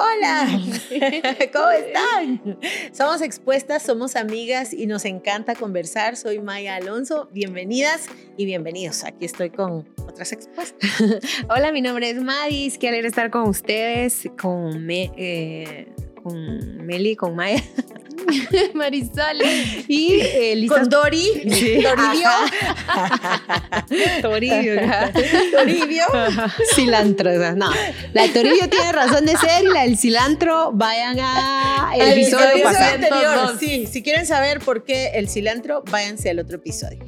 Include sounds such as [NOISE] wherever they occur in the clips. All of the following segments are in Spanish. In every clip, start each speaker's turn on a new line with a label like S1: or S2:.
S1: Hola, [LAUGHS] ¿cómo están? Somos expuestas, somos amigas y nos encanta conversar. Soy Maya Alonso. Bienvenidas y bienvenidos. Aquí estoy con otras expuestas. [LAUGHS]
S2: Hola, mi nombre es Madis. Qué alegre estar con ustedes, con, me, eh, con Meli, con Maya. [LAUGHS] Marisol.
S1: Y eh, con Dori, sí. [LAUGHS] [LAUGHS] Toribio,
S2: Toribio,
S1: Toribio,
S2: cilantro. No, la de Toribio tiene razón de ser y la del cilantro vayan a el, episodio,
S1: anterior. Sí, si quieren saber por qué el cilantro, váyanse al otro episodio.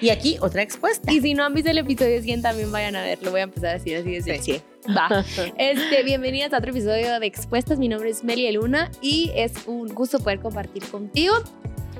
S1: Y aquí otra expuesta.
S2: Y si no han visto el episodio 100, también vayan a verlo. Voy a empezar a decir así desde sí. Va. [LAUGHS] Este, bienvenidas a otro episodio de Expuestas. Mi nombre es Meli Luna y es un gusto poder compartir contigo.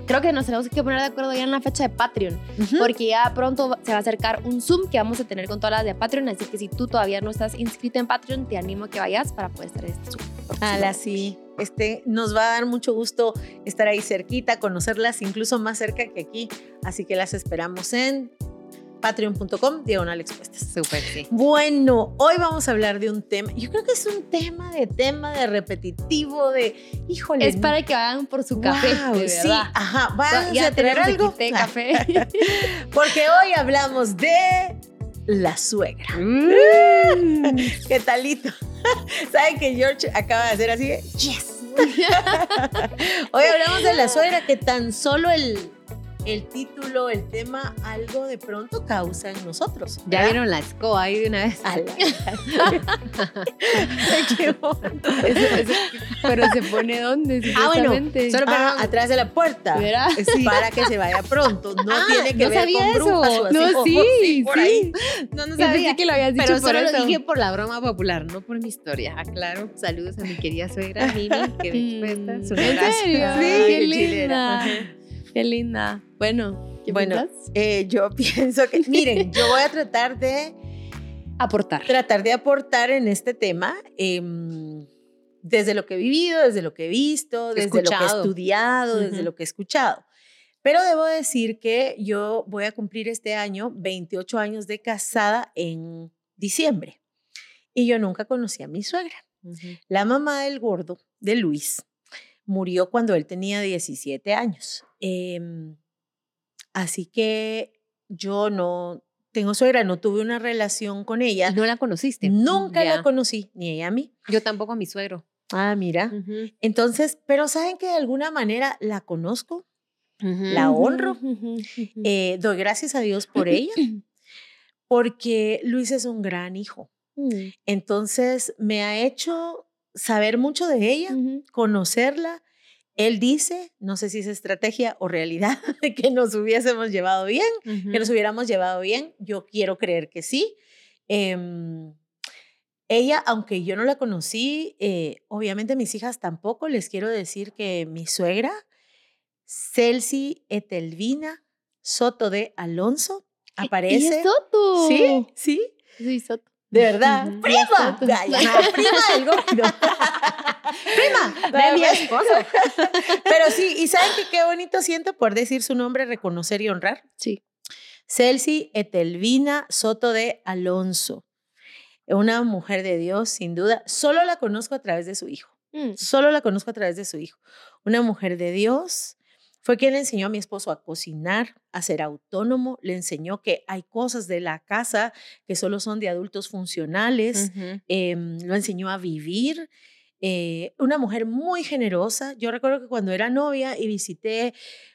S2: Creo que nos tenemos que poner de acuerdo ya en la fecha de Patreon, porque ya pronto se va a acercar un Zoom que vamos a tener con todas las de Patreon. Así que si tú todavía no estás inscrito en Patreon, te animo a que vayas para poder estar en este Zoom.
S1: Ala, sí. Este, nos va a dar mucho gusto estar ahí cerquita, conocerlas incluso más cerca que aquí. Así que las esperamos en patreon.com diagonal expuestas.
S2: Súper, sí.
S1: Bueno, hoy vamos a hablar de un tema, yo creo que es un tema de tema, de repetitivo, de, híjole.
S2: Es para que vayan por su café,
S1: Sí, ajá, vayan a tener algo.
S2: De café. [LAUGHS]
S1: Porque hoy hablamos de la suegra. Mm. [LAUGHS] ¿Qué talito? [LAUGHS] ¿Saben que George acaba de hacer así? Yes. [LAUGHS] Hoy hablamos de la suegra que tan solo el el título, el tema, algo de pronto causa en nosotros.
S2: Ya vieron la escoba ahí de una vez. [LAUGHS] [LAUGHS]
S1: Qué
S2: pero se pone dónde?
S1: Ah, bueno, solo para, atrás de la puerta. Sí. Para que se vaya pronto. No ah, tiene que
S2: no
S1: ver
S2: sabía
S1: con
S2: eso. no, sí, sí,
S1: por ahí. No, no sabía.
S2: que lo habías dicho
S1: pero
S2: por
S1: solo
S2: eso.
S1: lo dije por la broma popular, no por mi historia. Aclaro. Saludos a mi querida suegra Mimi, que [LAUGHS] me
S2: ¿En serio?
S1: Sí,
S2: qué linda. Qué linda. Bueno, ¿qué
S1: bueno, eh, yo [LAUGHS] pienso que, miren, yo voy a tratar de
S2: aportar.
S1: Tratar de aportar en este tema. Em, desde lo que he vivido, desde lo que he visto, desde lo que he estudiado, desde lo que he escuchado. Pero debo decir que yo voy a cumplir este año 28 años de casada en diciembre. Y yo nunca conocí a mi suegra. La mamá del gordo, de Luis, murió cuando él tenía 17 años. Em, así que yo no tengo suegra, no tuve una relación con ella.
S2: ¿No la conociste?
S1: Nunca la conocí, ni ella a mí.
S2: Yo tampoco a mi suegro.
S1: Ah, mira. Entonces, pero saben que de alguna manera la conozco, la honro, eh, doy gracias a Dios por ella, [CLEARS THROAT] porque Luis es un gran hijo. Mm. Entonces, me ha hecho saber mucho de ella, conocerla. Él dice, no sé si es estrategia o realidad, [LAUGHS] que nos hubiésemos llevado bien, que nos hubiéramos llevado bien. Yo quiero creer que sí. Em, ella, aunque yo no la conocí, eh, obviamente mis hijas tampoco, les quiero decir que mi suegra, Celsi Etelvina Soto de Alonso, aparece.
S2: ¿Y Soto?
S1: Sí, sí.
S2: Sí, Soto.
S1: De verdad. ¡Prima! prima del gordo. [LAUGHS] ¡Prima! De mi esposo. Pero sí, y ¿saben que qué bonito siento por decir su nombre, reconocer y honrar?
S2: Sí.
S1: Celsi Etelvina Soto de Alonso. Una mujer de Dios, sin duda. Solo la conozco a través de su hijo. Mm. Solo la conozco a través de su hijo. Una mujer de Dios, fue quien le enseñó a mi esposo a cocinar, a ser autónomo, le enseñó que hay cosas de la casa que solo son de adultos funcionales, em, lo enseñó a vivir. Eh, una mujer muy generosa. Yo recuerdo que cuando era novia y visité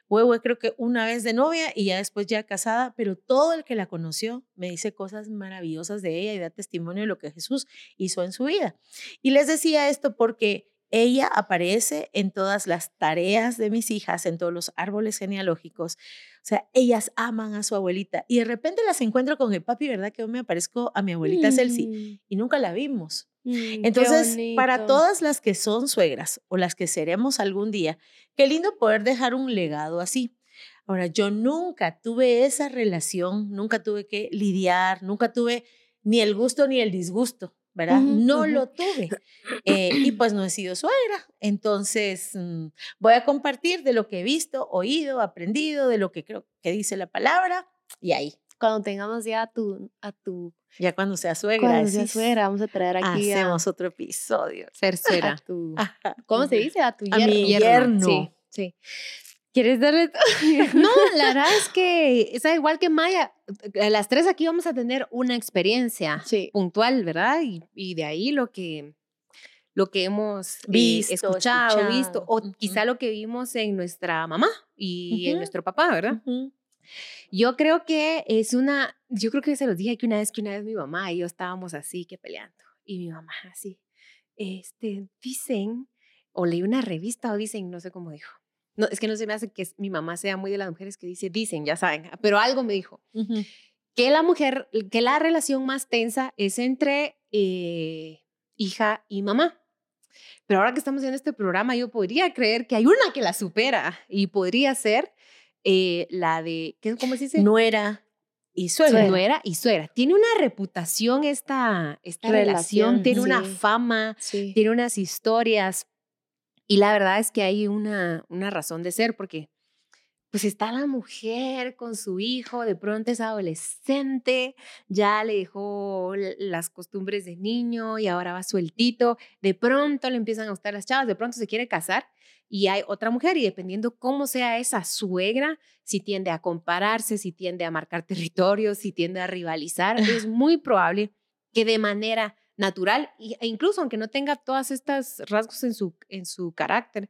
S1: Huehue, creo que una vez de novia y ya después ya casada, pero todo el que la conoció me dice cosas maravillosas de ella y da testimonio de lo que Jesús hizo en su vida. Y les decía esto porque ella aparece en todas las tareas de mis hijas, en todos los árboles genealógicos. O sea, ellas aman a su abuelita y de repente las encuentro con el papi, ¿verdad? Que yo me aparezco a mi abuelita Celsi mm. y nunca la vimos. Mm, Entonces, para todas las que son suegras o las que seremos algún día, qué lindo poder dejar un legado así. Ahora, yo nunca tuve esa relación, nunca tuve que lidiar, nunca tuve ni el gusto ni el disgusto ¿verdad? no lo tuve. [CLEARS THROAT] Eh, y pues no he sido suegra. Entonces, mm, voy a compartir de lo que he visto, oído, aprendido, de lo que creo que dice la palabra y ahí.
S3: cuando tengamos ya a tu, a tu
S1: ya cuando sea suegra.
S3: Cuando sea suegra, vamos a traer aquí.
S1: Hacemos otro episodio.
S3: Ser suegra. [LAUGHS] ¿Cómo se dice? A tu
S1: yerno. A mi yerno.
S3: Sí, sí. ¿Quieres darle? [LAUGHS] no, la verdad es que es igual que Maya. Las tres aquí vamos a tener una experiencia puntual, ¿verdad? Y, y, de ahí lo que, lo que hemos eh, visto, escuchado, visto, o quizá lo que vimos en nuestra mamá y en nuestro papá, ¿verdad? Yo creo que es una, yo creo que se los dije que una vez que una vez mi mamá y yo estábamos así que peleando y mi mamá así, este, dicen, o leí una revista o dicen, no sé cómo dijo, no, es que no se me hace que mi mamá sea muy de las mujeres que dice, dicen, ya saben, pero algo me dijo. Que la mujer, que la relación más tensa es entre eh, hija y mamá. Pero ahora que estamos en este programa, yo podría creer que hay una que la supera y podría ser eh, la de, ¿cómo se dice?
S1: Nuera y suegra.
S3: Nuera y suegra. Tiene una reputación esta, esta relación, tiene una fama, tiene unas historias y la verdad es que hay una, una razón de ser porque pues está la mujer con su hijo, de pronto es adolescente, ya le dejó las costumbres de niño y ahora va sueltito, de pronto le empiezan a gustar las chavas, de pronto se quiere casar y hay otra mujer y dependiendo cómo sea esa suegra, si tiende a compararse, si tiende a marcar [LAUGHS] territorios, si tiende a rivalizar, es [LAUGHS] muy probable que de manera natural, e incluso aunque no tenga todas estas rasgos en su, en su carácter,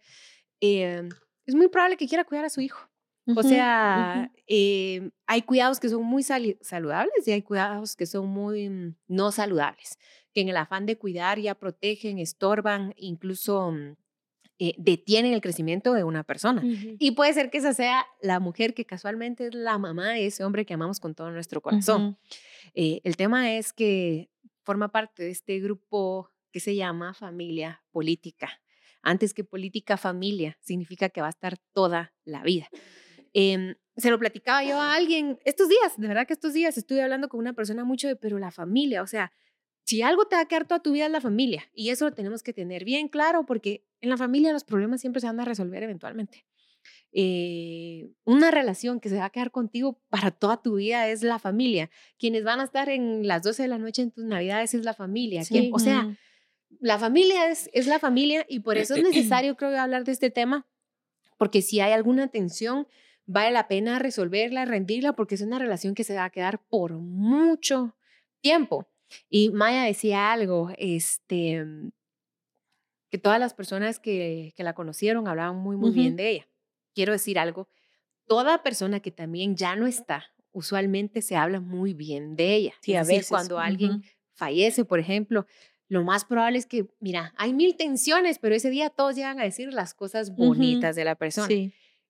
S3: em, es muy probable que quiera cuidar a su hijo. o sea, em, hay cuidados que son muy saludables y hay cuidados que son muy mm, no saludables, que en el afán de cuidar ya protegen, estorban, incluso mm, eh, detienen el crecimiento de una persona. Y puede ser que esa sea la mujer que casualmente es la mamá de ese hombre que amamos con todo nuestro corazón. Eh, el tema es que forma parte de este grupo que se llama familia política. Antes que política familia, significa que va a estar toda la vida. Em, se lo platicaba yo a alguien estos días, de verdad que estos días estuve hablando con una persona mucho de, pero la familia, o sea, si algo te va a quedar toda tu vida es la familia. Y eso lo tenemos que tener bien claro porque en la familia los problemas siempre se van a resolver eventualmente. Eh, una relación que se va a quedar contigo para toda tu vida es la familia. Quienes van a estar en las 12 de la noche en tus navidades es la familia. o sea, la familia es, es la familia y por eso es [CLEARS THROAT] necesario, creo, hablar de este tema, porque si hay alguna tensión, vale la pena resolverla, rendirla, porque es una relación que se va a quedar por mucho tiempo. Y Maya decía algo, este, que todas las personas que, que la conocieron hablaban muy, muy bien de ella quiero decir algo, toda persona que también ya no está, usualmente se habla muy bien de ella. Sí, a veces cuando alguien fallece, por ejemplo, lo más probable es que, mira, hay mil tensiones, pero ese día todos llegan a decir las cosas bonitas de la persona.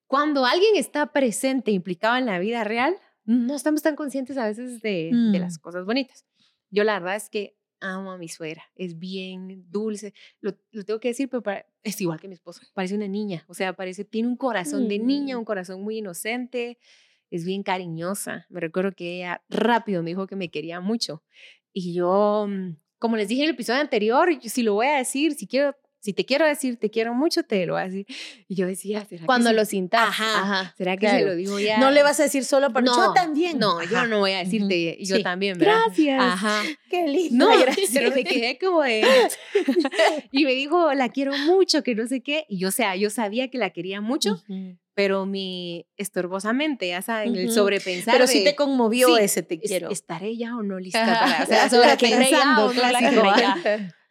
S3: Cuando alguien está presente, implicado en la vida real, no estamos tan conscientes a veces de, de las mm. cosas bonitas. Yo la verdad es que amo a mi suegra, es bien dulce, lo, tengo que decir, pero es igual que mi esposo, parece una niña, o sea, parece, tiene un corazón de niña, mm. un corazón muy inocente, es bien cariñosa. Me recuerdo que ella rápido me dijo que me quería mucho y yo, mm, como les dije en el episodio anterior, si lo voy a decir, si quiero si te quiero decir, te quiero mucho, te lo voy a decir. Y yo decía, ¿será Cuando
S1: lo
S3: sintas.
S1: Ajá, ¿Será que se lo digo ya? No le vas a decir solo para
S3: no,
S1: yo también.
S3: No, yo no voy a decirte, yo también, ¿verdad?
S1: Gracias.
S3: Ajá.
S1: Qué lindo.
S3: No, [LAUGHS] gracias. pero me quedé como de... [LAUGHS] y me dijo, la quiero mucho, que no sé qué. Y yo, o sea, yo sabía que la quería mucho, pero mi estorbosamente, ya saben, el sobrepensar.
S1: Pero sí te conmovió ese te quiero.
S3: ¿Estaré ya o no lista para? O sea, [LAUGHS] sobrepensando, clásico.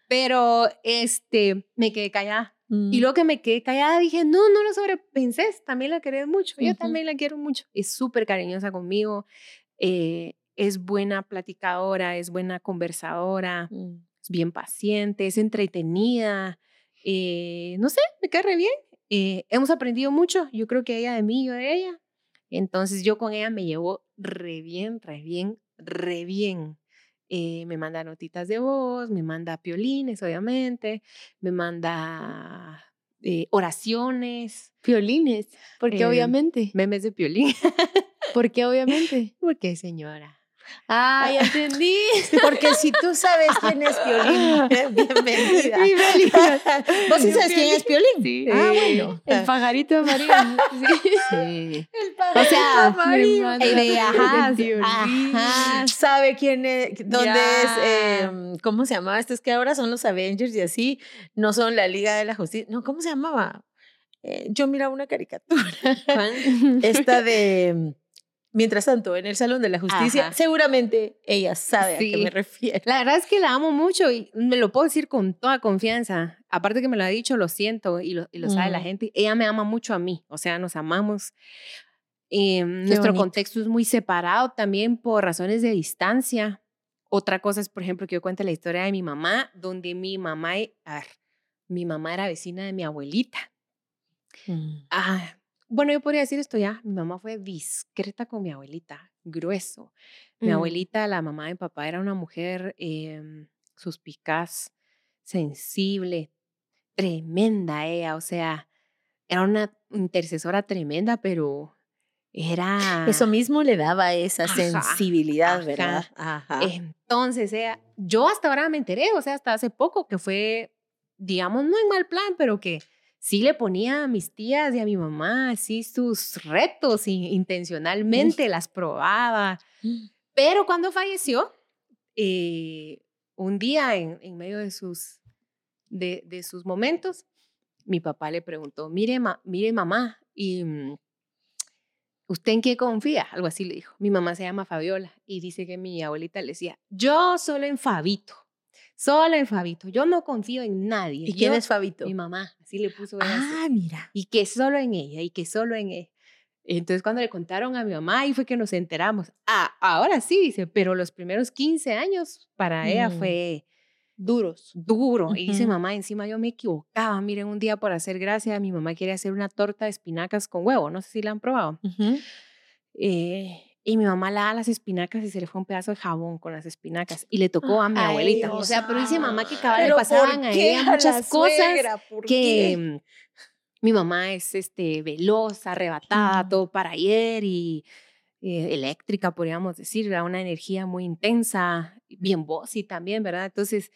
S3: Pero este, me quedé callada. Y mm. luego que me quedé callada dije, no, no lo sobrepensé, también la querés mucho, yo también la quiero mucho. Es súper cariñosa conmigo, eh, es buena platicadora, es buena conversadora, mm. es bien paciente, es entretenida, eh, no sé, me cae re bien. Eh, hemos aprendido mucho, yo creo que ella de mí, yo de ella. Entonces yo con ella me llevo re bien, re bien, re bien. Eh, me manda notitas de voz, me manda piolines, obviamente, me manda eh, oraciones. Piolines, porque em, obviamente.
S1: Memes de piolín. [LAUGHS]
S3: ¿Por qué obviamente?
S1: Porque señora.
S2: Ah, ya entendí.
S1: Porque si tú sabes quién es Piolín, [LAUGHS] bienvenida. ¿Vos sí sabes quién es Piolín?
S2: Sí.
S1: Ah, bueno.
S2: El pajarito amarillo. Sí.
S1: Sí.
S2: El pajarito o sea,
S1: amarillo.
S2: De,
S1: ajá, ajá, sabe quién es, dónde es, eh, ¿cómo se llamaba? Esto es que ahora son los Avengers y así, no son la Liga de la Justicia. No, ¿cómo se llamaba? Eh, yo miraba una caricatura. Esta de Mientras tanto, en el Salón de la Justicia, seguramente ella sabe a qué me refiero.
S3: La verdad es que la amo mucho y me lo puedo decir con toda confianza. Aparte que me lo ha dicho, lo siento y lo, sabe la gente. Ella me ama mucho a mí, o sea, nos amamos. Eh, nuestro contexto es muy separado también por razones de distancia. Otra cosa es, por ejemplo, que yo cuento la historia de mi mamá, donde mi mamá, a ver, mi mamá era vecina de mi abuelita. Mm. Ah, bueno, yo podría decir esto ya. Mi mamá fue discreta con mi abuelita, grueso. Mi mm. abuelita, la mamá de mi papá, era una mujer eh, suspicaz, sensible, tremenda ella. O sea, era una intercesora tremenda, pero era...
S1: Eso mismo le daba esa sensibilidad, ¿verdad?
S3: Ajá. Entonces, ella, yo hasta ahora me enteré, o sea, hasta hace poco que fue, digamos, no en mal plan, pero que sí le ponía a mis tías y a mi mamá así sus retos y intencionalmente las probaba. Mm. Pero cuando falleció, eh, un día en, en medio de sus, de, de, sus momentos, mi papá le preguntó, mire, mire mamá, ¿y mm, usted en qué confía? Algo así le dijo. Mi mamá se llama Fabiola y dice que mi abuelita le decía, yo solo en Fabito. Solo en Fabito. Yo no confío en nadie.
S1: ¿Y quién es Fabito?
S3: Mi mamá. Así le puso.
S1: Ah, mira.
S3: Y que solo en ella, y que solo en ella. Entonces cuando le contaron a mi mamá, ahí fue que nos enteramos. Ah, ahora sí, dice, pero los primeros 15 años para ella mm. fue
S2: duros.
S3: Duro. Y dice mamá, encima yo me equivocaba. Miren, un día por hacer gracia, mi mamá quiere hacer una torta de espinacas con huevo. No sé si la han probado. eh, y mi mamá la da las espinacas y se le fue un pedazo de jabón con las espinacas y le tocó a mi abuelita. O sea, pero dice mamá que cada le pasaban a ella muchas cosas que mm, mi mamá es este veloz, arrebatada, todo para ayer y eh, eléctrica, podríamos decir, era una energía muy intensa, bien y también, ¿verdad? Entonces,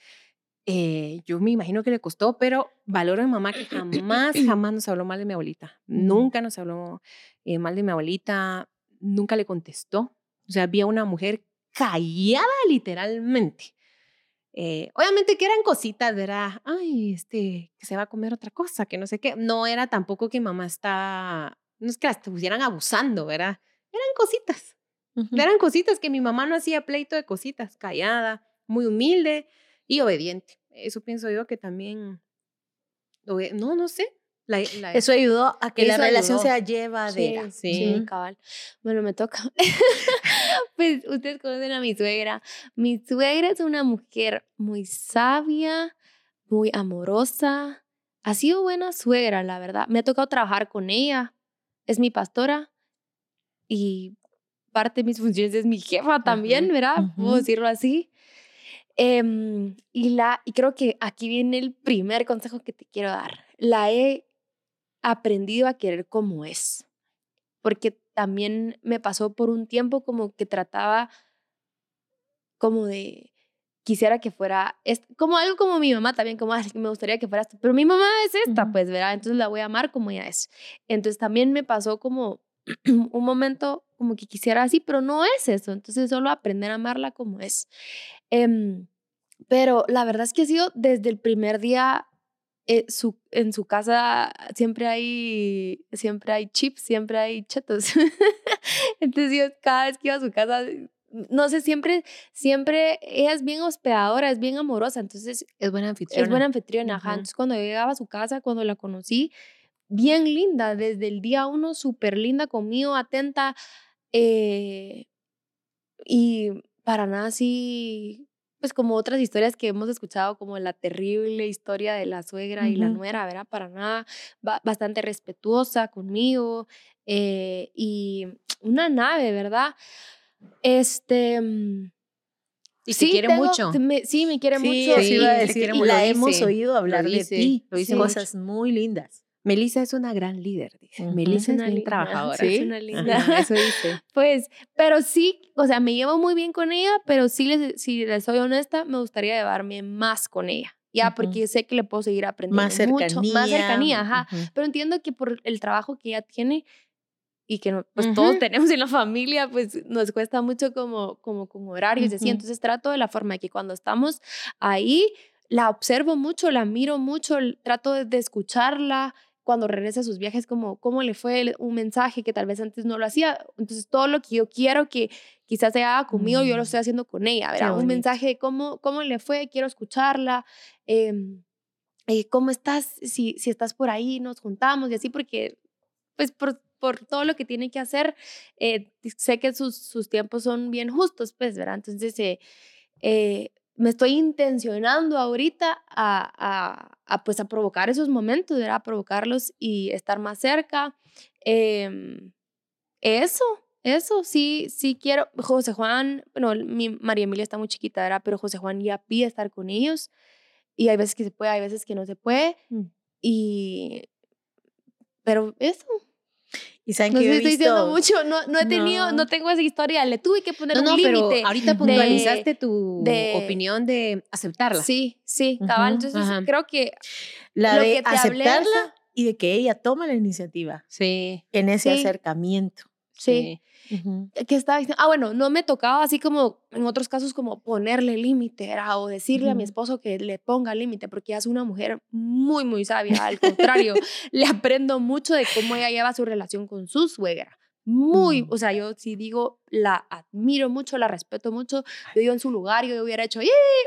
S3: eh, yo me imagino que le costó, pero valoro a mi mamá que jamás, [CLEARS THROAT] jamás nos habló mal de mi abuelita. Nunca nos habló eh, mal de mi abuelita nunca le contestó. O sea, había una mujer callada literalmente. Eh, obviamente que eran cositas, ¿verdad? Ay, este, que se va a comer otra cosa, que no sé qué. No era tampoco que mamá está, no es que la estuvieran abusando, ¿verdad? Eran cositas. Eran cositas que mi mamá no hacía pleito de cositas, callada, muy humilde y obediente. Eso pienso yo que también, no, no sé, [LAUGHS]
S1: eso ayudó a que la relación sea llevadera.
S2: Sí, sí, cabal. Bueno, me toca. [LAUGHS] pues ustedes conocen a mi suegra. Mi suegra es una mujer muy sabia, muy amorosa. Ha sido buena suegra, la verdad. Me ha tocado trabajar con ella. Es mi pastora y parte de mis funciones es mi jefa también, ¿verdad? Puedo decirlo así. Em, y, la, y creo que aquí viene el primer consejo que te quiero dar. La he aprendido a querer como es. Porque también me pasó por un tiempo como que trataba como de quisiera que fuera es como algo como mi mamá también como me gustaría que fuera esto pero mi mamá es esta pues verdad entonces la voy a amar como ella es. Entonces también me pasó como [CLEARS THROAT] un momento como que quisiera así pero no es eso entonces solo aprender a amarla como es. Em, pero la verdad es que ha sido desde el primer día eh, su, en su casa siempre hay, siempre hay chips, siempre hay chetos. [LAUGHS] Entonces yo cada vez que iba a su casa, no sé, siempre, siempre ella es bien hospedadora, es bien amorosa, entonces
S3: es buena anfitriona.
S2: Es buena anfitriona, Entonces cuando yo llegaba a su casa, cuando la conocí, bien linda, desde el día uno, súper linda conmigo, atenta, eh, y para nada así pues como otras historias que hemos escuchado, como la terrible historia de la suegra y la nuera, ¿verdad? Para nada, bastante respetuosa conmigo eh, y una nave, ¿verdad? Este... Mm,
S3: y sí, quiere mucho.
S2: sí, me quiere mucho.
S1: Sí, decir, y la hemos oído hablar de ti. Lo dice cosas muy lindas.
S3: Melissa es una gran líder, dice. Melissa es, una [LAUGHS] trabajadora.
S2: Sí, es una linda. eso dice. [LAUGHS] Pues, pero sí, o sea, me llevo muy bien con ella, pero sí, les, si les soy honesta, me gustaría llevarme más con ella. Ya, porque sé que le puedo seguir aprendiendo más cercanía, mucho. Más cercanía, ajá. Pero entiendo que por el trabajo que ella tiene y que pues todos tenemos en la familia, pues nos cuesta mucho como, como, como horarios y así. Entonces trato de la forma que cuando estamos ahí, la observo mucho, la miro mucho, trato de, de escucharla, cuando regresa a sus viajes, como cómo le fue un mensaje que tal vez antes no lo hacía. Entonces, todo lo que yo quiero que quizás se haga conmigo, yo lo mm. estoy haciendo con ella, ¿verdad? Un mensaje de cómo, cómo le fue, quiero escucharla. Em, eh, ¿Cómo estás? Si, si estás por ahí, nos juntamos y así, porque, pues, por, por todo lo que tiene que hacer, eh, sé que sus, sus tiempos son bien justos, pues, ¿verdad? Entonces, eh, eh me estoy intencionando ahorita a, a, pues a provocar esos momentos, ¿verdad? A provocarlos y estar más cerca. Em, eso, eso, sí, sí quiero. José Juan, bueno, mi María Emilia está muy chiquita, ¿verdad? Pero José Juan ya pide estar con ellos y hay veces que se puede, hay veces que no se puede. Mm. Y, pero eso,
S1: y saben no que estoy diciendo
S2: mucho, no, no he tenido, no. tengo esa historia, le tuve que poner un límite. No, pero
S3: ahorita puntualizaste tu opinión de aceptarla.
S2: Sí, sí, cabal. Entonces creo que
S1: la de aceptarla y de que ella toma la iniciativa.
S3: Sí.
S1: En ese acercamiento.
S2: sí. ¿Qué estaba diciendo? Ah, bueno, no me tocaba así como en otros casos como ponerle límite o decirle a mi esposo que le ponga límite porque ella es una mujer muy, muy sabia. Al contrario, [LAUGHS] le aprendo mucho de cómo ella lleva su relación con su suegra. Muy, mm. o sea, yo sí digo, la admiro mucho, la respeto mucho. Yo digo en su lugar, yo hubiera hecho,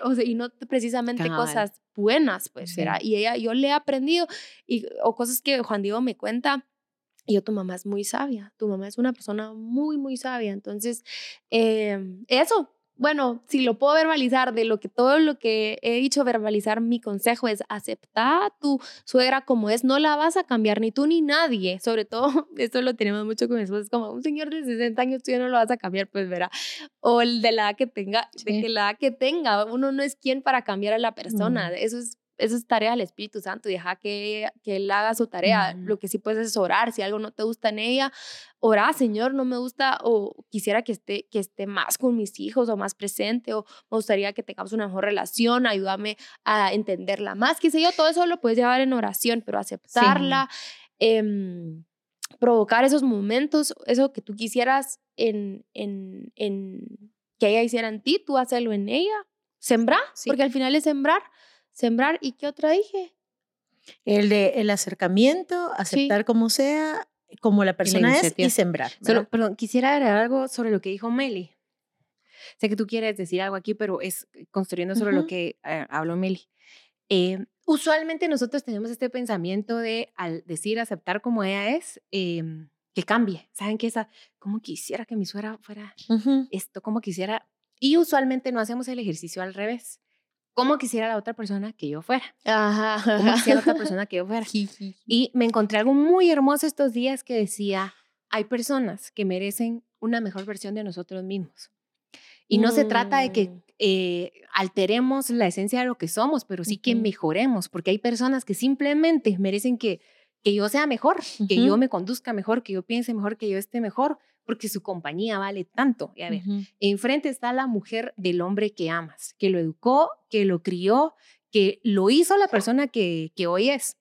S2: o sea, y no precisamente cosas buenas, pues, era. Y ella, yo le he aprendido, y, o cosas que Juan Diego me cuenta, y yo, tu mamá es muy sabia, tu mamá es una persona muy, muy sabia. Entonces, em, eso, bueno, si lo puedo verbalizar de lo que todo lo que he dicho, verbalizar mi consejo es aceptar a tu suegra como es, no la vas a cambiar ni tú ni nadie. Sobre todo, [LAUGHS] esto lo tenemos mucho con mi esposa, es como un señor de 60 años, tú ya no lo vas a cambiar, pues verá. O el de la edad que tenga, de que la edad que tenga, uno no es quien para cambiar a la persona. Eso es eso es tarea del Espíritu Santo deja que, que Él haga su tarea. Lo que sí puedes es orar. Si algo no te gusta en ella, ora, Señor, no me gusta o quisiera que esté, que esté más con mis hijos o más presente o me gustaría que tengamos una mejor relación, ayúdame a entenderla más, qué sé yo, todo eso lo puedes llevar en oración, pero aceptarla, em, provocar esos momentos, eso que tú quisieras en, en, en que ella hiciera en ti, tú hacerlo en ella, sembrar, porque al final es sembrar. Sembrar, ¿y qué otra dije?
S1: El de el acercamiento, aceptar como sea, como la persona es y sembrar.
S3: Solo, perdón, quisiera agregar algo sobre lo que dijo Meli. Sé que tú quieres decir algo aquí, pero es construyendo sobre lo que eh, habló Meli. Eh, usualmente nosotros tenemos este pensamiento de, al decir aceptar como ella es, em, que cambie. ¿Saben qué? Esa, como quisiera que mi suegra fuera esto, como quisiera. Y usualmente no hacemos el ejercicio al revés cómo quisiera la otra persona que yo fuera. Ajá. Cómo quisiera la otra [LAUGHS] persona que yo fuera. y me encontré algo muy hermoso estos días que decía, hay personas que merecen una mejor versión de nosotros mismos. Y no se trata de que mm. eh, alteremos la esencia de lo que somos, pero sí que mejoremos, porque hay personas que simplemente merecen que, que yo sea mejor, que yo me conduzca mejor, que yo piense mejor, que yo esté mejor, porque su compañía vale tanto. Y a ver, enfrente está la mujer del hombre que amas, que lo educó, que lo crió, que lo hizo la persona que, que hoy es.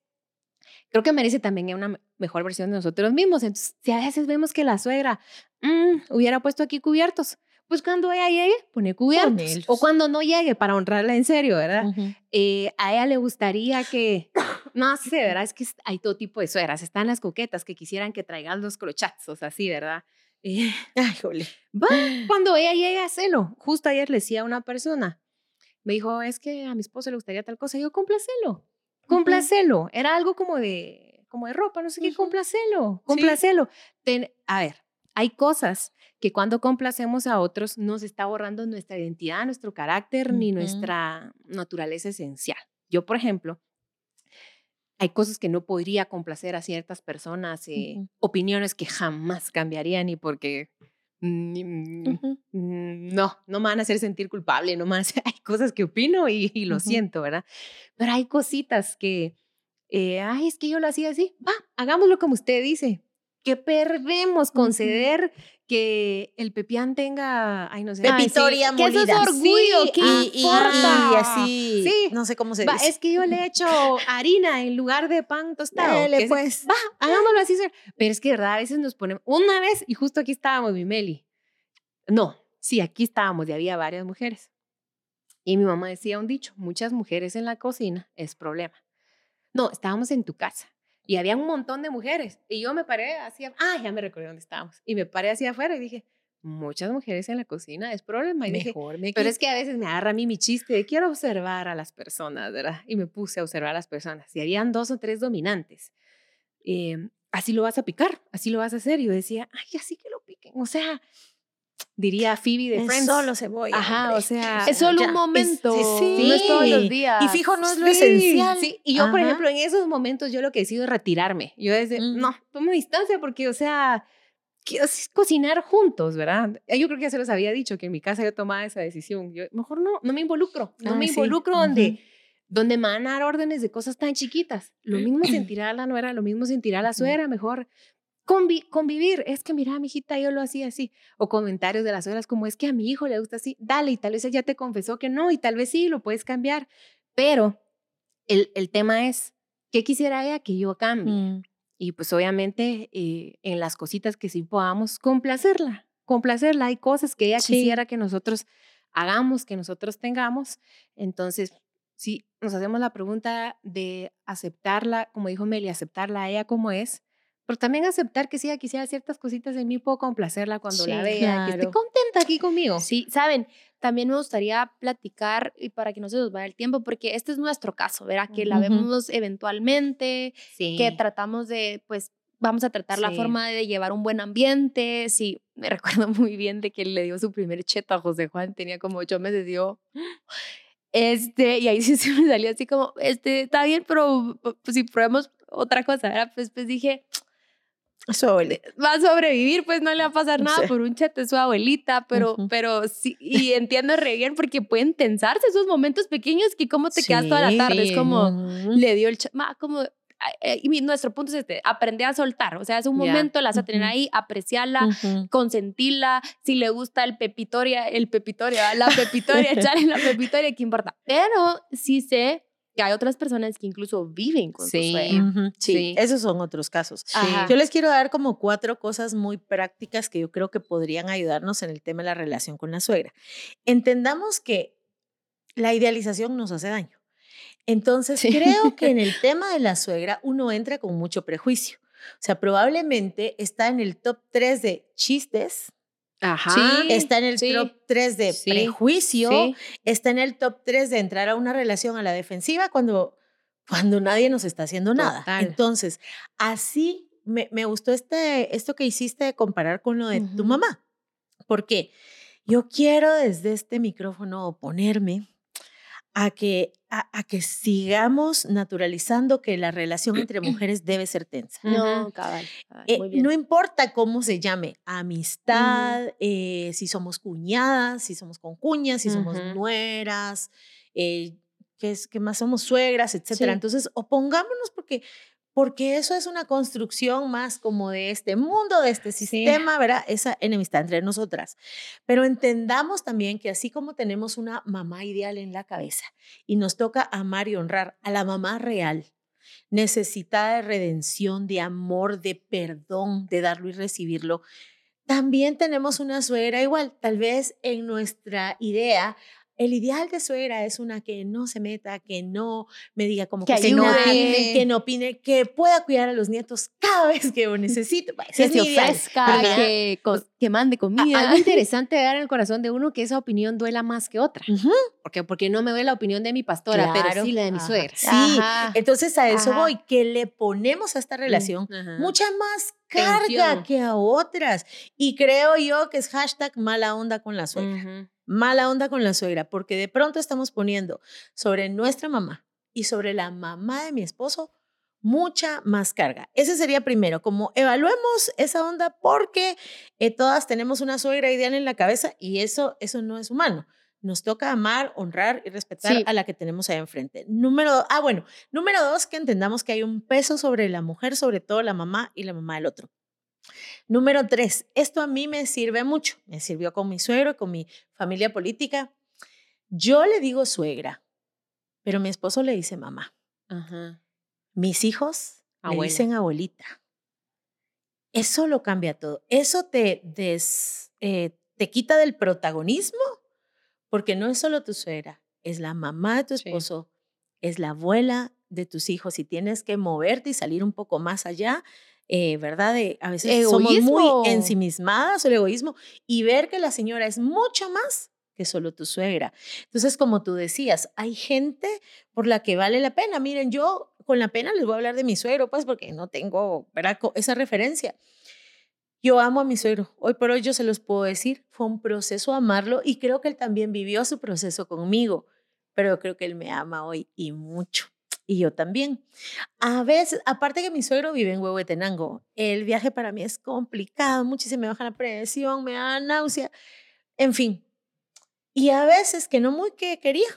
S3: Creo que merece también una mejor versión de nosotros mismos. Entonces, si a veces vemos que la suegra mm, hubiera puesto aquí cubiertos, pues cuando ella llegue, pone cubiertos. O cuando no llegue, para honrarla en serio, ¿verdad? Eh, a ella le gustaría que, [COUGHS] no sé, ¿verdad? Es que hay todo tipo de suegras. Están las coquetas que quisieran que traigan los crochazos así, ¿verdad?
S1: Eh, ay, jole.
S3: cuando ella llega a celo, justo ayer le decía a una persona, me dijo, es que a mi esposo le gustaría tal cosa. Y yo, complacelo, complacelo. Era algo como de, como de ropa, no sé qué, complacelo, complacelo. a ver, hay cosas que cuando complacemos a otros nos está borrando nuestra identidad, nuestro carácter, ni nuestra naturaleza esencial. Yo, por ejemplo, hay cosas que no podría complacer a ciertas personas, eh, opiniones que jamás cambiarían y porque mm, no, no me van a hacer sentir culpable, no me [LAUGHS] hay cosas que opino y, lo siento, ¿verdad? Pero hay cositas que eh, ay, es que yo lo hacía así, va, hagámoslo como usted dice. Que perdemos conceder que el pepián tenga, ay, no sé.
S1: Pepitoria
S3: Que eso es orgullo, ¿qué
S1: y,
S3: importa?
S1: Y, así,
S3: Sí.
S1: no sé cómo se
S3: Va,
S1: dice.
S3: es que yo le echo harina en lugar de pan tostado. Es-
S1: pues.
S3: Va, [LAUGHS] hagámoslo así. Pero es que, de ¿verdad? A veces nos ponemos. Una vez, y justo aquí estábamos, mi Meli. No, sí, aquí estábamos y había varias mujeres. Y mi mamá decía un dicho: muchas mujeres en la cocina es problema. No, estábamos en tu casa. Y había un montón de mujeres. Y yo me paré hacia. Ah, ya me recordé dónde estábamos. Y me paré hacia afuera y dije: muchas mujeres en la cocina es problema. Y dije,
S1: Mejor me
S3: pero es que a veces me agarra a mí mi chiste de quiero observar a las personas, ¿verdad? Y me puse a observar a las personas. Y habían dos o tres dominantes. eh, así lo vas a picar, así lo vas a hacer. Y yo decía, ay, así que lo piquen. O sea, diría Phoebe de
S1: Es
S3: Friends.
S1: solo cebolla.
S3: Ajá,
S1: hombre.
S3: o sea,
S2: Es solo
S1: ya,
S2: un momento,
S1: es- sí,
S2: no es todos los
S1: sí.
S2: días.
S1: Y fijo, no es lo
S3: Sí,
S1: esencial.
S3: Sí, y yo, por
S1: Ajá.
S3: ejemplo, en esos momentos yo lo que decido es retirarme. Yo desde,
S1: Mm.
S3: no, tomo distancia porque, o sea, quiero s- cocinar juntos, ¿verdad? Eh, Yo creo que ya se los había dicho que en mi casa yo tomaba esa decisión. Yo, mejor no, no me involucro, no
S1: Ah,
S3: me
S1: sí.
S3: involucro donde,
S1: Ujú.
S3: donde me van a dar órdenes de cosas tan chiquitas. Lo mismo [CLEARS THROAT] sentirá la nuera, lo mismo sentirá la suegra, mejor convi- convivir. Es que, mira, mi hijita, yo lo hacía así. O comentarios de las suegras como, es que a mi hijo le gusta así. Dale, y tal vez ella te confesó que no, y tal vez sí, lo puedes cambiar. Pero el, el tema es, ¿qué quisiera ella que yo cambie?
S1: Mm.
S3: Y pues obviamente eh, en las cositas que sí podamos complacerla, complacerla. Hay cosas que ella
S1: Sí.
S3: quisiera que nosotros hagamos, que nosotros tengamos. Entonces, si nos hacemos la pregunta de aceptarla, como dijo Meli, aceptarla a ella como es, pero también aceptar que si ella quisiera ciertas cositas en mí, puedo complacerla cuando la
S2: Sí,
S3: vea, que esté
S1: claro.
S3: contenta aquí conmigo.
S2: Sí, saben, también me gustaría platicar y para que no se nos vaya el tiempo, porque este es nuestro caso, ¿verdad? Que la
S1: Ujú.
S2: vemos eventualmente,
S3: Sí.
S2: que tratamos de, pues, vamos a tratar la
S3: Sí.
S2: forma de llevar un buen ambiente. Sí, me [LAUGHS] recuerdo muy bien de que le dio su primer cheto a José Juan, tenía como ocho meses, dio. [GASPS] Este, y ahí sí [LAUGHS] se me salió así como, este, está bien, pero pues, si probemos otra cosa, ¿verdad? Pues, pues dije,
S1: Su abuelita.
S2: va a sobrevivir, pues no le va a pasar nada
S1: Sí.
S2: por un cheto, es su abuelita, pero, pero sí, y entiendo re bien porque pueden tensarse esos momentos pequeños que como te quedas toda la tarde, es como, le dio el cheto, como, eh, y nuestro punto es este, aprender a soltar, o sea, es un momento, la vas a tener ahí, apreciarla,
S1: Ujú.
S2: consentirla, si le gusta el pepitoria, el pepitoria, la pepitoria, [LAUGHS] echarle la pepitoria, ¿qué importa? Pero sí sé que hay otras personas que incluso viven con
S3: Sí.
S2: su suegra.
S1: Sí,
S3: Sí.
S1: esos son otros casos.
S2: Ajá.
S1: Yo les quiero dar como cuatro cosas muy prácticas que yo creo que podrían ayudarnos en el tema de la relación con la suegra. Entendamos que la idealización nos hace daño. Entonces,
S3: Sí.
S1: creo que en el [LAUGHS] tema de la suegra uno entra con mucho prejuicio. O sea, probablemente está en el top 3 de chistes,
S3: Ajá.
S2: Sí.
S1: está en el
S2: sí.
S1: top 3 de
S3: Sí,
S1: prejuicio,
S3: Sí.
S1: está en el top 3 de entrar a una relación a la defensiva cuando, cuando nadie nos está haciendo nada.
S3: Total.
S1: Entonces, así me, me gustó este, esto que hiciste de comparar con lo de tu mamá. Porque yo quiero desde este micrófono oponerme a que, a, a que sigamos naturalizando que la relación entre [CLEARS THROAT] mujeres debe ser tensa.
S2: No, cabal. cabal,
S1: Eh,
S2: muy bien.
S1: no importa cómo se llame, amistad, eh, si somos cuñadas, si somos concuñas, si somos nueras, eh, ¿qué, es, qué más somos suegras, etcétera.
S2: Sí.
S1: Entonces, opongámonos porque, porque eso es una construcción más como de este mundo, de este sistema, ¿verdad? Esa enemistad entre nosotras. Pero entendamos también que así como tenemos una mamá ideal en la cabeza y nos toca amar y honrar a la mamá real, necesitada de redención, de amor, de perdón, de darlo y recibirlo. También tenemos una suegra igual, tal vez en nuestra idea. El ideal de suegra es una que no se meta, que no me diga como
S2: Que
S1: que, no opine, que no opine, que pueda cuidar a los nietos cada vez que lo [LAUGHS] necesito. Ese
S2: que se ofrezca, que, co- que mande
S3: A-
S2: comida.
S3: Algo [LAUGHS] interesante de dar en el corazón de uno que esa opinión duela más que otra.
S1: Ujú,
S3: Porque, porque no me duele la opinión de mi pastora, pero
S1: claro.
S3: sí la de mi
S1: Ajá.
S3: suegra.
S1: Sí,
S2: Ajá.
S1: entonces a eso
S2: Ajá.
S1: voy, que le ponemos a esta relación
S3: Ajá.
S1: mucha más carga que a otras. Y creo yo que es hashtag mala onda con la suegra. Mala onda con la suegra, porque de pronto estamos poniendo sobre nuestra mamá y sobre la mamá de mi esposo mucha más carga. Ese sería primero, como evaluemos esa onda porque eh, todas tenemos una suegra ideal en la cabeza y eso, eso no es humano. nos toca amar, honrar y respetar a la que tenemos ahí enfrente. Número, ah, bueno, número dos, que entendamos que hay un peso sobre la mujer, sobre todo la mamá y la mamá del otro. Número tres, esto a mí me sirve mucho, me sirvió con mi suegro, con mi familia política. Yo le digo suegra, pero mi esposo le dice mamá. Mis hijos le dicen abuelita. Eso lo cambia todo. Eso te, eh, te quita del protagonismo porque no es solo tu suegra, es la mamá de tu esposo, es la abuela de tus hijos y tienes que moverte y salir un poco más allá, eh, ¿verdad? De, a veces somos muy ensimismadas, el egoísmo, y ver que la señora es mucho más que solo tu suegra. Entonces, como tú decías, hay gente por la que vale la pena. Miren, yo con la pena les voy a hablar de mi suegro, pues porque no tengo esa referencia. Yo amo a mi suegro. Hoy por hoy yo se los puedo decir. Fue un proceso amarlo y creo que él también vivió su proceso conmigo. Pero creo que él me ama hoy y mucho. Y yo también. A veces, aparte que mi suegro vive en Huehuetenango, el viaje para mí es complicado. Muchísimo me baja la presión, me da náusea. En fin. Y a veces que no muy que quería.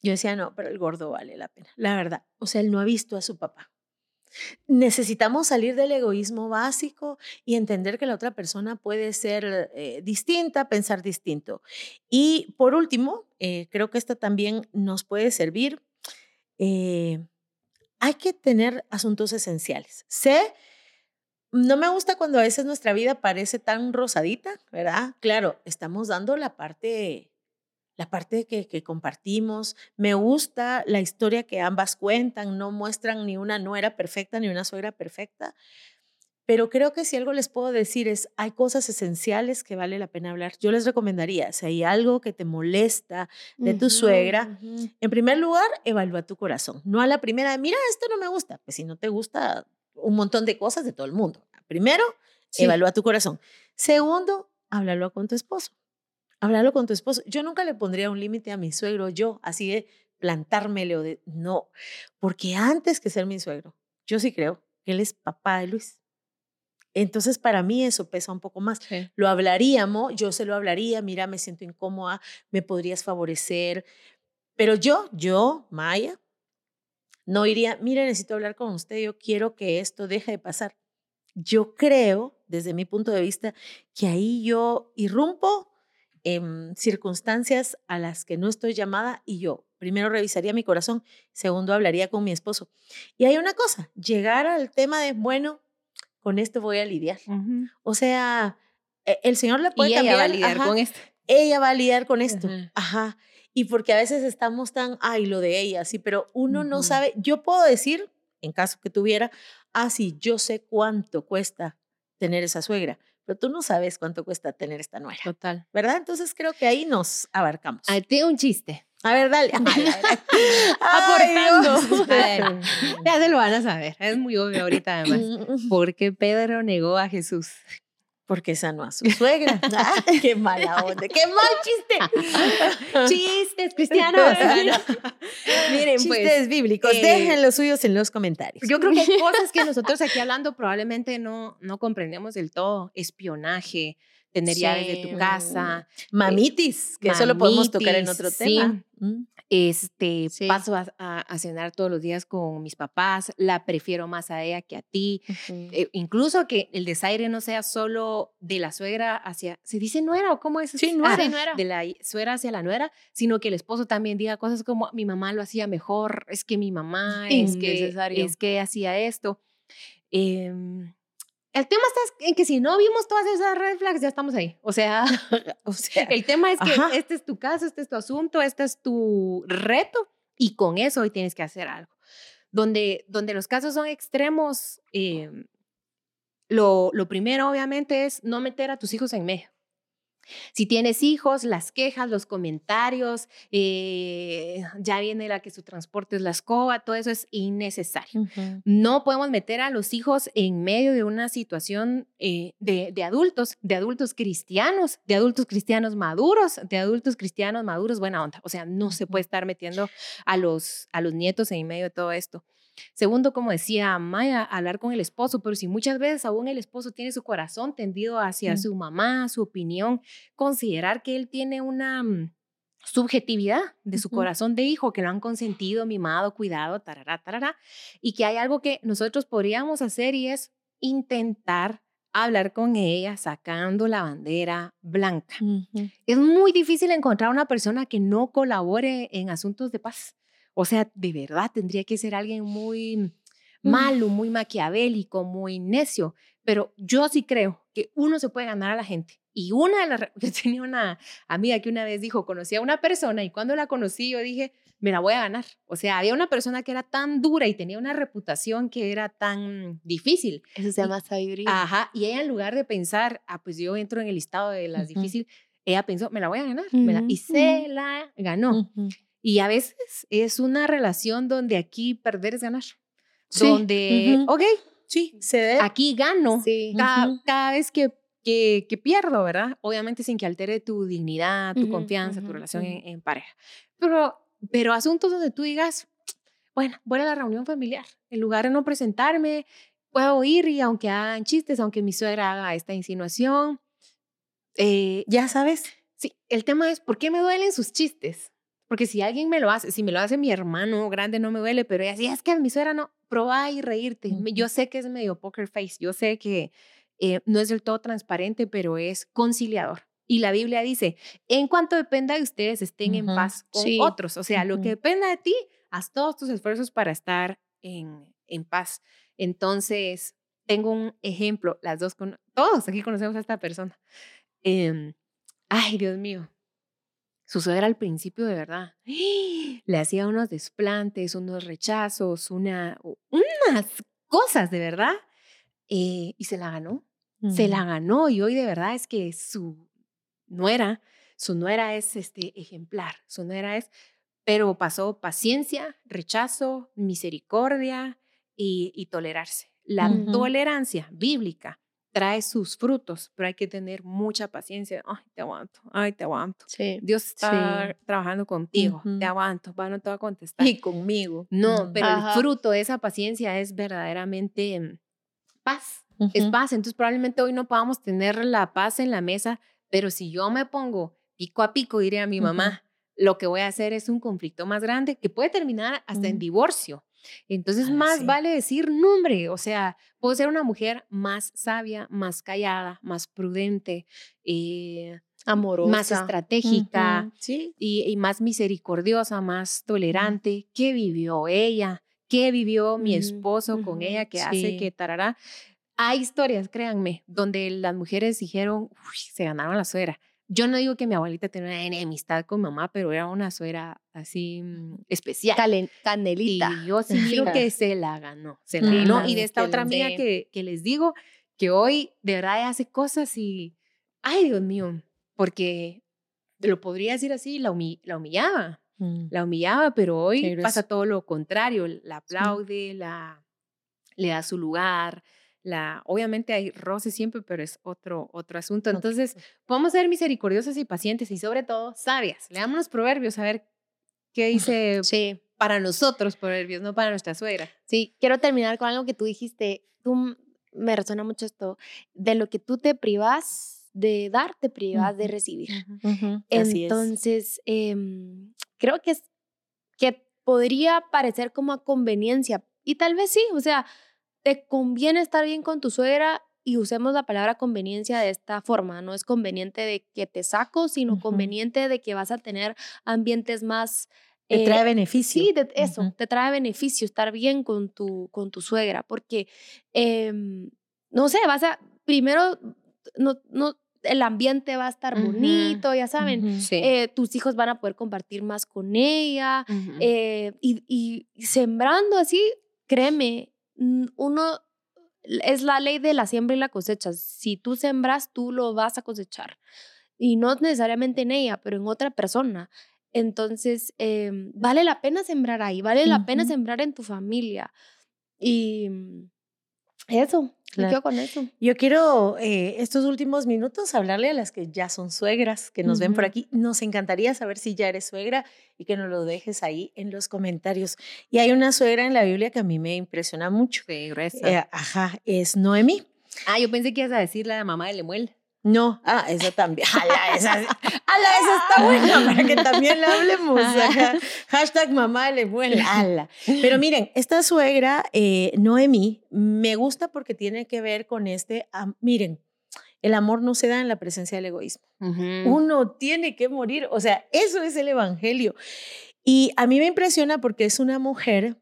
S1: Yo decía, no, pero el gordo vale la pena. La verdad. O sea, él no ha visto a su papá Necesitamos salir del egoísmo básico y entender que la otra persona puede ser eh, distinta, pensar distinto. Y por último, eh, creo que esta también nos puede servir. Eh, hay que tener asuntos esenciales. Sé, no me gusta cuando a veces nuestra vida parece tan rosadita, ¿verdad? Claro, estamos dando la parte la parte que, que, compartimos. Me gusta la historia que ambas cuentan, no muestran ni una nuera perfecta ni una suegra perfecta, pero creo que si algo les puedo decir es, hay cosas esenciales que vale la pena hablar. Yo les recomendaría, si hay algo que te molesta de tu suegra, en primer lugar, evalúa tu corazón. No a la primera, mira, esto no me gusta. Pues si no te gusta un montón de cosas de todo el mundo. Primero, evalúa tu corazón. Segundo, háblalo con tu esposo hablarlo con tu esposo. Yo nunca le pondría un límite a mi suegro, yo, así de plantármelo de no, porque antes que ser mi suegro, yo sí creo que él es papá de Luis. Entonces, para mí eso pesa un poco más. Lo hablaríamos, yo se lo hablaría, mira, me siento incómoda, me podrías favorecer. Pero yo, yo, Maya, no iría, mire, necesito hablar con usted, yo quiero que esto deje de pasar. Yo creo, desde mi punto de vista, que ahí yo irrumpo en circunstancias a las que no estoy llamada y yo primero revisaría mi corazón, segundo hablaría con mi esposo. Y hay una cosa, llegar al tema de, bueno, con esto voy a lidiar. O sea, e, el Señor le puede
S3: y
S1: cambiar.
S3: Ella va a lidiar con esto.
S1: Ella va a lidiar con esto. Ajá. Y porque a veces estamos tan, ay, lo de ella, sí, pero uno no sabe. Yo puedo decir, en caso que tuviera, ah, sí, yo sé cuánto cuesta tener esa suegra, pero tú no sabes cuánto cuesta tener esta nuera.
S3: Total.
S1: ¿Verdad? Entonces creo que ahí nos abarcamos.
S3: A ti un chiste.
S1: A ver, dale. [LAUGHS]
S3: Aportando. [LAUGHS] ya se lo van a saber. Es muy obvio ahorita además. [LAUGHS] ¿Por qué Pedro negó a Jesús?
S1: porque sanó a su suegra. ¡Qué mala onda! ¡Qué mal
S3: chiste! Chistes cristianos.
S1: Miren, pues, Chistes bíblicos. Eh, Dejen los suyos en los comentarios.
S3: Yo creo que hay cosas que nosotros aquí hablando probablemente no, no comprendemos del todo. Espionaje, tener llaves de tu casa.
S1: Mamitis, que eso lo podemos tocar en otro tema.
S3: Mm. Este, paso a, cenar todos los días con mis papás, la prefiero más a ella que a ti. Eh, incluso que el desaire no sea solo de la suegra hacia, ¿se dice nuera o cómo es?
S1: Sí, [LAUGHS] nuera.
S3: De la suegra hacia la nuera, sino que el esposo también diga cosas como, mi mamá lo hacía mejor, es que mi mamá, es que, es que hacía esto. Eh, el tema está en que si no vimos todas esas red flags, ya estamos ahí. O sea, [LAUGHS] o sea el tema es que este es tu caso, este es tu asunto, este es tu reto y con eso hoy tienes que hacer algo. Donde, donde los casos son extremos, em, lo, lo primero obviamente es no meter a tus hijos en medio. Si tienes hijos, las quejas, los comentarios, eh, ya viene la que su transporte es la escoba, todo eso es innecesario. No podemos meter a los hijos en medio de una situación eh, de, de, adultos, de adultos cristianos, de adultos cristianos maduros, de adultos cristianos maduros, buena onda. O sea, no se puede estar metiendo a los, a los nietos en medio de todo esto. Segundo, como decía Maya, hablar con el esposo, pero si muchas veces aún el esposo tiene su corazón tendido hacia su mamá, su opinión, considerar que él tiene una, mm, subjetividad de su corazón de hijo, que lo han consentido, mimado, cuidado, tarará, tarará, y que hay algo que nosotros podríamos hacer y es intentar hablar con ella sacando la bandera blanca. Es muy difícil encontrar una persona que no colabore en asuntos de paz. O sea, de verdad tendría que ser alguien muy malo, muy maquiavélico, muy necio. Pero yo sí creo que uno se puede ganar a la gente. Y una de las, [LAUGHS] yo tenía una amiga que una vez dijo, conocí a una persona y cuando la conocí yo dije, me la voy a ganar. O sea, había una persona que era tan dura y tenía una reputación que era tan difícil.
S2: Eso se llama sabiduría.
S3: Ajá, y ella en lugar de pensar, ah, pues yo entro en el listado de las difíciles, ella pensó, me la voy a ganar. y se la ganó. Y a veces es una relación donde aquí perder es ganar. Donde, ok,
S1: sí, se
S3: aquí gano. Cada, vez que, que, que, pierdo, ¿verdad? Obviamente sin que altere tu dignidad, tu confianza, tu relación en, en pareja. Pero pero asuntos donde tú digas, bueno, voy a la reunión familiar, en lugar de no presentarme, puedo ir y aunque hagan chistes, aunque mi suegra haga esta insinuación,
S1: eh, ya sabes.
S3: Sí, el tema es, ¿por qué me duelen sus chistes? Porque si alguien me lo hace, si me lo hace mi hermano grande no me duele, pero ella sí, es que mi suegra no, probá y reírte. Yo sé que es medio poker face, yo sé que eh, no es del todo transparente, pero es conciliador. Y la Biblia dice, en cuanto dependa de ustedes, estén en paz con otros. O sea, lo que dependa de ti, haz todos tus esfuerzos para estar en, en paz. Entonces, tengo un ejemplo, las dos, con, todos aquí conocemos a esta persona. Em, ay, Dios mío. Su suegra al principio, de verdad, le hacía unos desplantes, unos rechazos, una, unas cosas, de verdad. Eh, y se la ganó. Se la ganó y hoy de verdad es que su nuera, su nuera es este ejemplar, su nuera es, pero pasó paciencia, rechazo, misericordia y, tolerarse. La tolerancia bíblica trae sus frutos, pero hay que tener mucha paciencia. Ay, te aguanto, ay, te aguanto. Dios está trabajando contigo, te aguanto, va, no te va a contestar.
S1: Y conmigo.
S3: No, pero el fruto de esa paciencia es verdaderamente paz. Es paz. Entonces, probablemente hoy no podamos tener la paz en la mesa pero si yo me pongo pico a pico, diría a mi mamá, lo que voy a hacer es un conflicto más grande que puede terminar hasta en divorcio. Entonces, más vale decir nombre, o sea, puedo ser una mujer más sabia, más callada, más prudente, eh,
S2: amorosa,
S3: más estratégica y, más misericordiosa, más tolerante. ¿Qué vivió ella? ¿Qué vivió mi esposo con ella que hace que tarará? Hay historias, créanme, donde las mujeres dijeron, se ganaron la suegra. Yo no digo que mi abuelita tenía una enemistad con mamá, pero era una suegra así mm, especial.
S2: canelita.
S3: Y yo [LAUGHS] sí digo que se la ganó. Se la ganó. Y de esta otra amiga que, que les digo, que hoy de verdad hace cosas y, ay Dios mío, porque lo podría decir así, la, la humillaba. Mm. La humillaba, pero hoy pasa todo lo contrario. La aplaude, la, le da su lugar, la, obviamente hay roce siempre, pero es otro, otro asunto. Entonces, podemos ser misericordiosas y pacientes y sobre todo sabias. Leamos los proverbios a ver qué dice [LAUGHS]
S2: sí.
S3: para nosotros proverbios, no para nuestra suegra.
S2: Sí, quiero terminar con algo que tú dijiste. Tú me resuena mucho esto, de lo que tú te privas de dar, te privas de recibir. Entonces, em, creo que es que podría parecer como a conveniencia y tal vez sí, o sea, te conviene estar bien con tu suegra y usemos la palabra conveniencia de esta forma. No es conveniente de que te saco, sino conveniente de que vas a tener ambientes más...
S1: Te trae eh, beneficio.
S2: Sí, de eso, te trae beneficio estar bien con tu, con tu suegra, porque, em, no sé, vas a, primero, no, no, el ambiente va a estar bonito, ya saben, eh, tus hijos van a poder compartir más con ella eh, y, y, sembrando así, créeme, uno es la ley de la siembra y la cosecha. Si tú sembras, tú lo vas a cosechar. Y no necesariamente en ella, pero en otra persona. Entonces, em, vale la pena sembrar ahí, vale la pena sembrar en tu familia. Y eso, yo con eso.
S1: Yo quiero eh, estos últimos minutos hablarle a las que ya son suegras, que nos ven por aquí. Nos encantaría saber si ya eres suegra y que nos lo dejes ahí en los comentarios. Y hay una suegra en la Biblia que a mí me impresiona mucho.
S3: Sí,
S1: eh, ajá, es Noemí.
S3: Ah, yo pensé que ibas a decir la mamá de Lemuel.
S1: No, ah, eso también. [LAUGHS] Ala, esa, ala, esa está buena [LAUGHS] para que también la hablemos. Hashtag mamá le buena. Ala. Pero miren, esta suegra, eh, Noemí, me gusta porque tiene que ver con este. miren, el amor no se da en la presencia del egoísmo. Uno tiene que morir. O sea, eso es el evangelio. Y a mí me impresiona porque es una mujer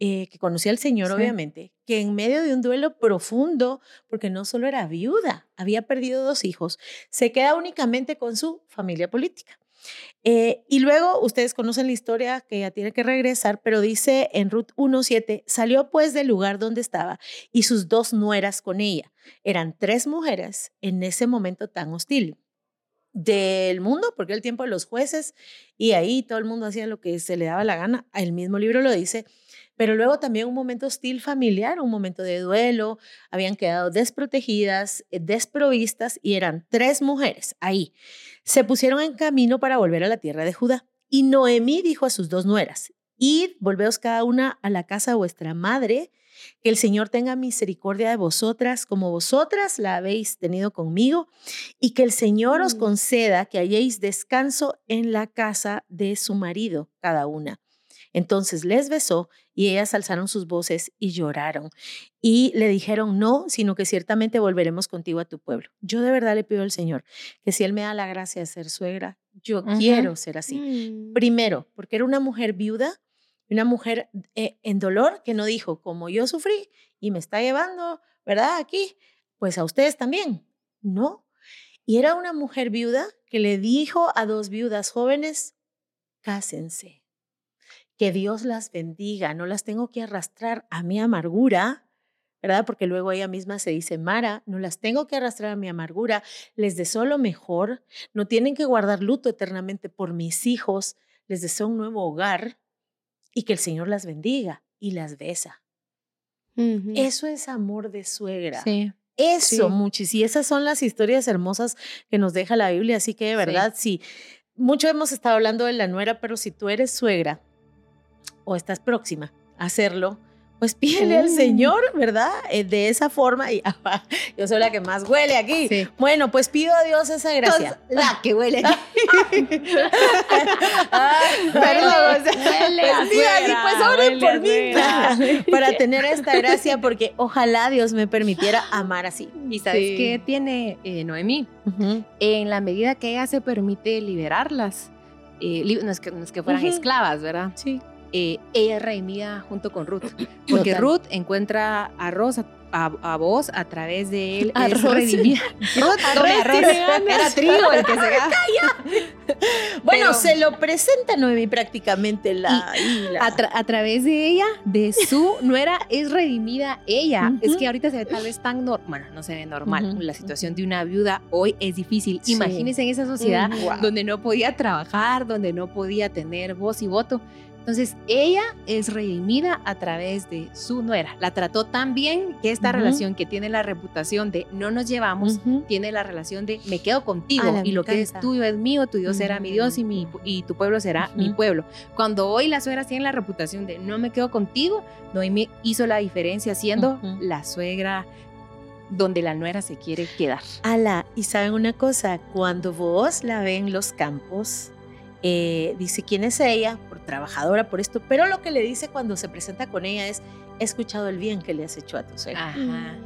S1: eh, que conocía al Señor, obviamente, que en medio de un duelo profundo, porque no solo era viuda, había perdido dos hijos, se queda únicamente con su familia política. Eh, y luego ustedes conocen la historia que ella tiene que regresar, pero dice en Ruth 1.7, salió pues del lugar donde estaba y sus dos nueras con ella. Eran tres mujeres en ese momento tan hostil del mundo, porque el tiempo de los jueces y ahí todo el mundo hacía lo que se le daba la gana. El mismo libro lo dice, pero luego también un momento hostil familiar, un momento de duelo, habían quedado desprotegidas, eh, desprovistas y eran tres mujeres ahí. Se pusieron en camino para volver a la tierra de Judá. Y Noemí dijo a sus dos nueras, id, volveos cada una a la casa de vuestra madre, que el Señor tenga misericordia de vosotras como vosotras la habéis tenido conmigo, y que el Señor os mm. conceda que halléis descanso en la casa de su marido, cada una. Entonces les besó y ellas alzaron sus voces y lloraron. Y le dijeron, no, sino que ciertamente volveremos contigo a tu pueblo. Yo de verdad le pido al Señor que si Él me da la gracia de ser suegra, yo quiero ser así. Mm. Primero, porque era una mujer viuda, una mujer eh, en dolor que no dijo, como yo sufrí y me está llevando, ¿verdad? Aquí, pues a ustedes también. No. Y era una mujer viuda que le dijo a dos viudas jóvenes, cásense que Dios las bendiga, no las tengo que arrastrar a mi amargura, ¿verdad? Porque luego ella misma se dice, Mara, no las tengo que arrastrar a mi amargura, les deseo lo mejor, no tienen que guardar luto eternamente por mis hijos, les deseo un nuevo hogar y que el Señor las bendiga y las besa. Eso es amor de suegra. Sí. Eso, muchis. Y esas son las historias hermosas que nos deja la Biblia. Así que de verdad, sí. mucho hemos estado hablando de la nuera, pero si tú eres suegra, o estás próxima a hacerlo, pues pídele al Señor, ¿verdad? Eh, de esa forma, y yo soy la que más huele aquí. Bueno, pues pido a Dios esa gracia.
S3: la que huele. Ay, [LAUGHS] [LAUGHS]
S1: perdón, huele pues, pues por mí [LAUGHS] para, tener esta gracia, porque ojalá Dios me permitiera amar así.
S3: ¿Y sabes qué tiene eh, Noemí? En la medida que ella se permite liberarlas, eh, no, es que, no es que fueran esclavas, ¿verdad?
S1: Sí
S3: eh, ella es redimida junto con Ruth. [CLEARS THROAT] Porque Ruth encuentra a Rosa a, vos a través de él
S1: es redimida. [LAUGHS]
S3: Ruth arroz, Era trigo el que se [LAUGHS] [LAUGHS]
S1: Bueno, se lo presenta Noemi prácticamente la,
S3: A, través de ella, de su nuera, es redimida ella. Es que ahorita se ve tal vez tan normal, bueno, no se ve normal. La situación de una viuda hoy es difícil. Imagínense en esa sociedad mm, donde no podía trabajar, donde no podía tener voz y voto. Entonces, ella es redimida a través de su nuera. La trató tan bien que esta relación que tiene la reputación de no nos llevamos, tiene la relación de me quedo contigo y lo que es tuyo es mío, tu Dios será mi Dios y, mi, y tu pueblo será mi pueblo. Cuando hoy las suegras tienen la reputación de no me quedo contigo, Noemi hizo la diferencia siendo la suegra donde la nuera se quiere quedar.
S1: Ala, y saben una cosa, cuando vos la ven en los campos, eh, dice quién es ella, trabajadora, por esto, pero lo que le dice cuando se presenta con ella es, he escuchado el bien que le has hecho a tu suegra.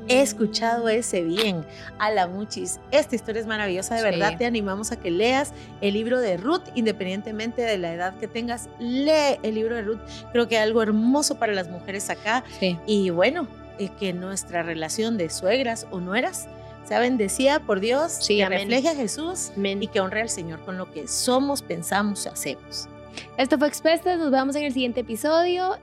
S1: He escuchado ese bien a la muchis. Esta historia es maravillosa, de verdad te animamos a que leas el libro de Ruth, independientemente de la edad que tengas, lee el libro de Ruth. Creo que hay algo hermoso para las mujeres acá. Y bueno, eh, que nuestra relación de suegras o nueras sea bendecida por Dios, sí, que refleje a Jesús y que honre al Señor con lo que somos, pensamos, hacemos.
S2: Esto fue Expuestas, nos vemos en el siguiente episodio